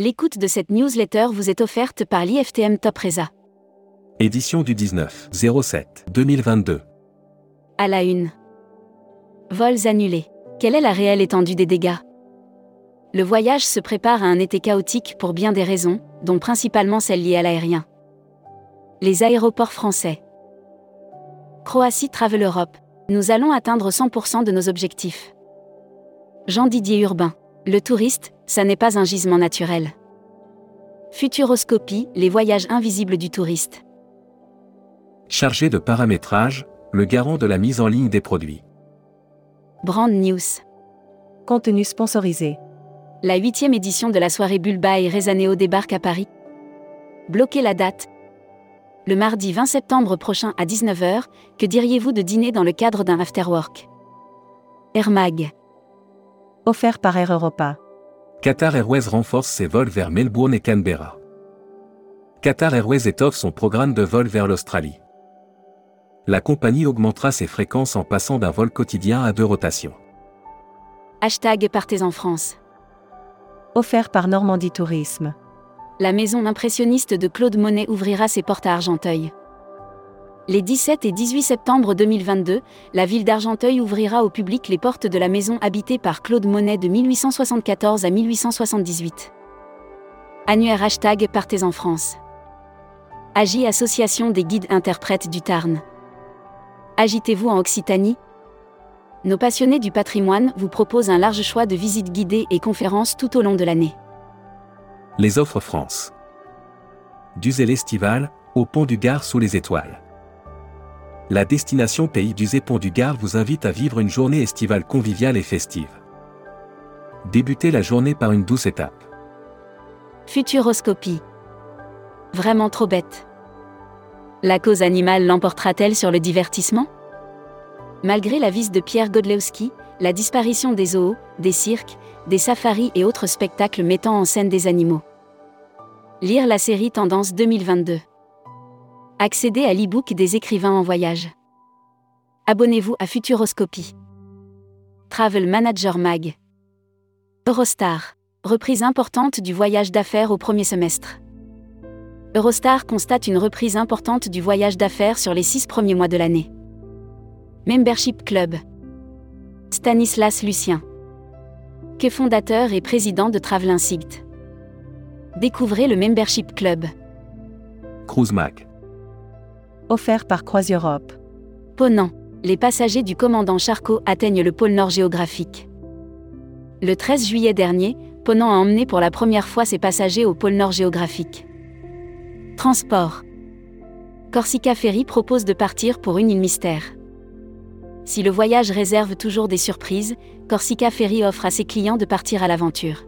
L'écoute de cette newsletter vous est offerte par l'IFTM Top Reza. Édition du 19 07 2022. À la une. Vols annulés. Quelle est la réelle étendue des dégâts? Le voyage se prépare à un été chaotique pour bien des raisons, dont principalement celles liées à l'aérien. Les aéroports français. Croatie Travel Europe. Nous allons atteindre 100% de nos objectifs. Jean-Didier Urbain. Le touriste, ça n'est pas un gisement naturel. Futuroscopie, les voyages invisibles du touriste. Chargé de paramétrage, le garant de la mise en ligne des produits. Brand News. Contenu sponsorisé. La huitième édition de la soirée Bulba et Rezaneo débarque à Paris. Bloquez la date. Le mardi 20 septembre prochain à 19h, que diriez-vous de dîner dans le cadre d'un afterwork? Air Mag. Offert par Air Europa. Qatar Airways renforce ses vols vers Melbourne et Canberra. Qatar Airways étoffe son programme de vol vers l'Australie. La compagnie augmentera ses fréquences en passant d'un vol quotidien à deux rotations. Hashtag Partez en France. Offert par Normandie Tourisme. La maison impressionniste de Claude Monet ouvrira ses portes à Argenteuil. Les 17 et 18 septembre 2022, la ville d'Argenteuil ouvrira au public les portes de la maison habitée par Claude Monet de 1874 à 1878. Annuaire hashtag Partez en France. Agi Association des guides interprètes du Tarn. Agitez-vous en Occitanie Nos passionnés du patrimoine vous proposent un large choix de visites guidées et conférences tout au long de l'année. Les offres France. Du zèle estival, au pont du Gard sous les étoiles la destination Pays du Pont du Gard vous invite à vivre une journée estivale conviviale et festive. Débutez la journée par une douce étape. Futuroscopie. Vraiment trop bête. La cause animale l'emportera-t-elle sur le divertissement? Malgré la vis de Pierre Godlewski, la disparition des zoos, des cirques, des safaris et autres spectacles mettant en scène des animaux. Lire la série Tendance 2022. Accédez à l'e-book des écrivains en voyage. Abonnez-vous à Futuroscopie. Travel Manager Mag. Eurostar. Reprise importante du voyage d'affaires au premier semestre. Eurostar constate une reprise importante du voyage d'affaires sur les six premiers mois de l'année. Membership Club. Stanislas Lucien. Que fondateur et président de Travel Insight. Découvrez le Membership Club. Cruise offert par CroisiEurope. Ponant. Les passagers du commandant Charcot atteignent le pôle Nord géographique. Le 13 juillet dernier, Ponant a emmené pour la première fois ses passagers au pôle Nord géographique. Transport. Corsica Ferry propose de partir pour une île mystère. Si le voyage réserve toujours des surprises, Corsica Ferry offre à ses clients de partir à l'aventure.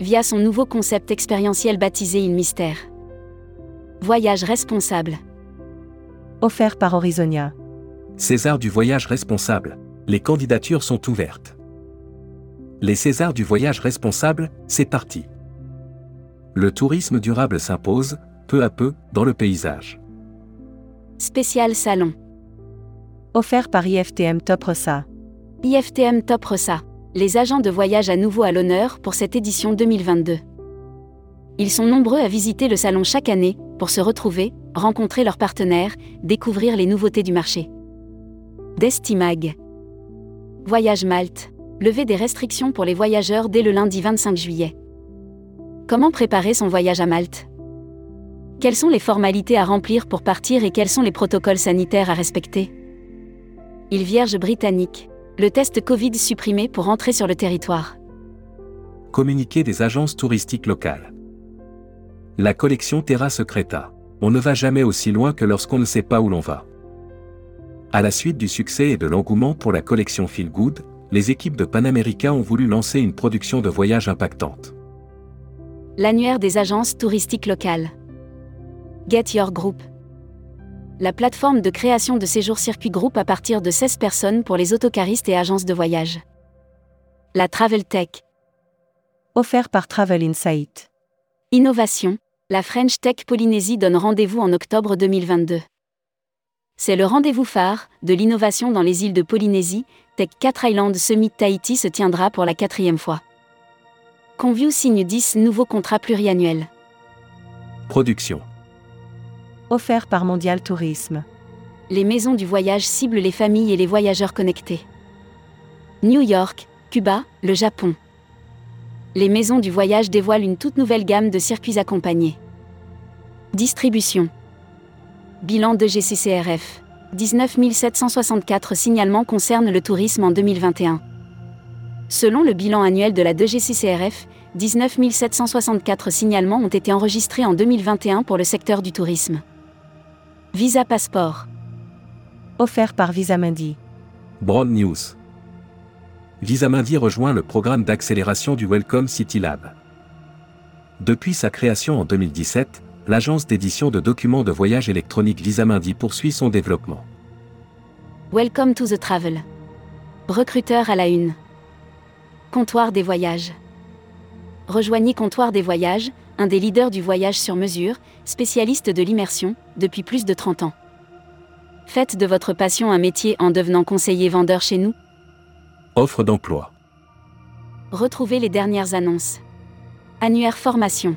Via son nouveau concept expérientiel baptisé Île Mystère. Voyage responsable offert par Horizonia. César du voyage responsable. Les candidatures sont ouvertes. Les Césars du voyage responsable, c'est parti. Le tourisme durable s'impose, peu à peu, dans le paysage. Spécial salon. Offert par IFTM Top Ressa. IFTM Top Ressa. Les agents de voyage à nouveau à l'honneur pour cette édition 2022. Ils sont nombreux à visiter le salon chaque année, pour se retrouver, rencontrer leurs partenaires, découvrir les nouveautés du marché. Destimag. Voyage Malte. Lever des restrictions pour les voyageurs dès le lundi 25 juillet. Comment préparer son voyage à Malte? Quelles sont les formalités à remplir pour partir et quels sont les protocoles sanitaires à respecter? Il Vierge britannique. Le test Covid supprimé pour entrer sur le territoire. Communiquer des agences touristiques locales. La collection Terra Secreta. On ne va jamais aussi loin que lorsqu'on ne sait pas où l'on va. À la suite du succès et de l'engouement pour la collection Feel Good, les équipes de Panamerica ont voulu lancer une production de voyage impactante. L'annuaire des agences touristiques locales. Get Your Group. La plateforme de création de séjours circuit groupe à partir de 16 personnes pour les autocaristes et agences de voyage. La Travel Tech. Offert par Travel Insight. Innovation, la French Tech Polynésie donne rendez-vous en octobre 2022. C'est le rendez-vous phare de l'innovation dans les îles de Polynésie. Tech 4 Island Summit Tahiti se tiendra pour la quatrième fois. Conview signe 10 nouveaux contrats pluriannuels. Production. Offert par Mondial Tourisme. Les maisons du voyage ciblent les familles et les voyageurs connectés. New York, Cuba, le Japon. Les maisons du voyage dévoilent une toute nouvelle gamme de circuits accompagnés. Distribution. Bilan de GCCRF. 19 764 signalements concernent le tourisme en 2021. Selon le bilan annuel de la 2GCCRF, 19 764 signalements ont été enregistrés en 2021 pour le secteur du tourisme. Visa Passeport. Offert par Visamundi. Broad News. Visamundi rejoint le programme d'accélération du Welcome City Lab. Depuis sa création en 2017, l'agence d'édition de documents de voyage électronique Visamundi poursuit son développement. Welcome to the travel. Recruteur à la une. Comptoir des voyages. Rejoignez Comptoir des voyages, un des leaders du voyage sur mesure, spécialiste de l'immersion, depuis plus de 30 ans. Faites de votre passion un métier en devenant conseiller vendeur chez nous. Offre d'emploi. Retrouvez les dernières annonces. Annuaire formation.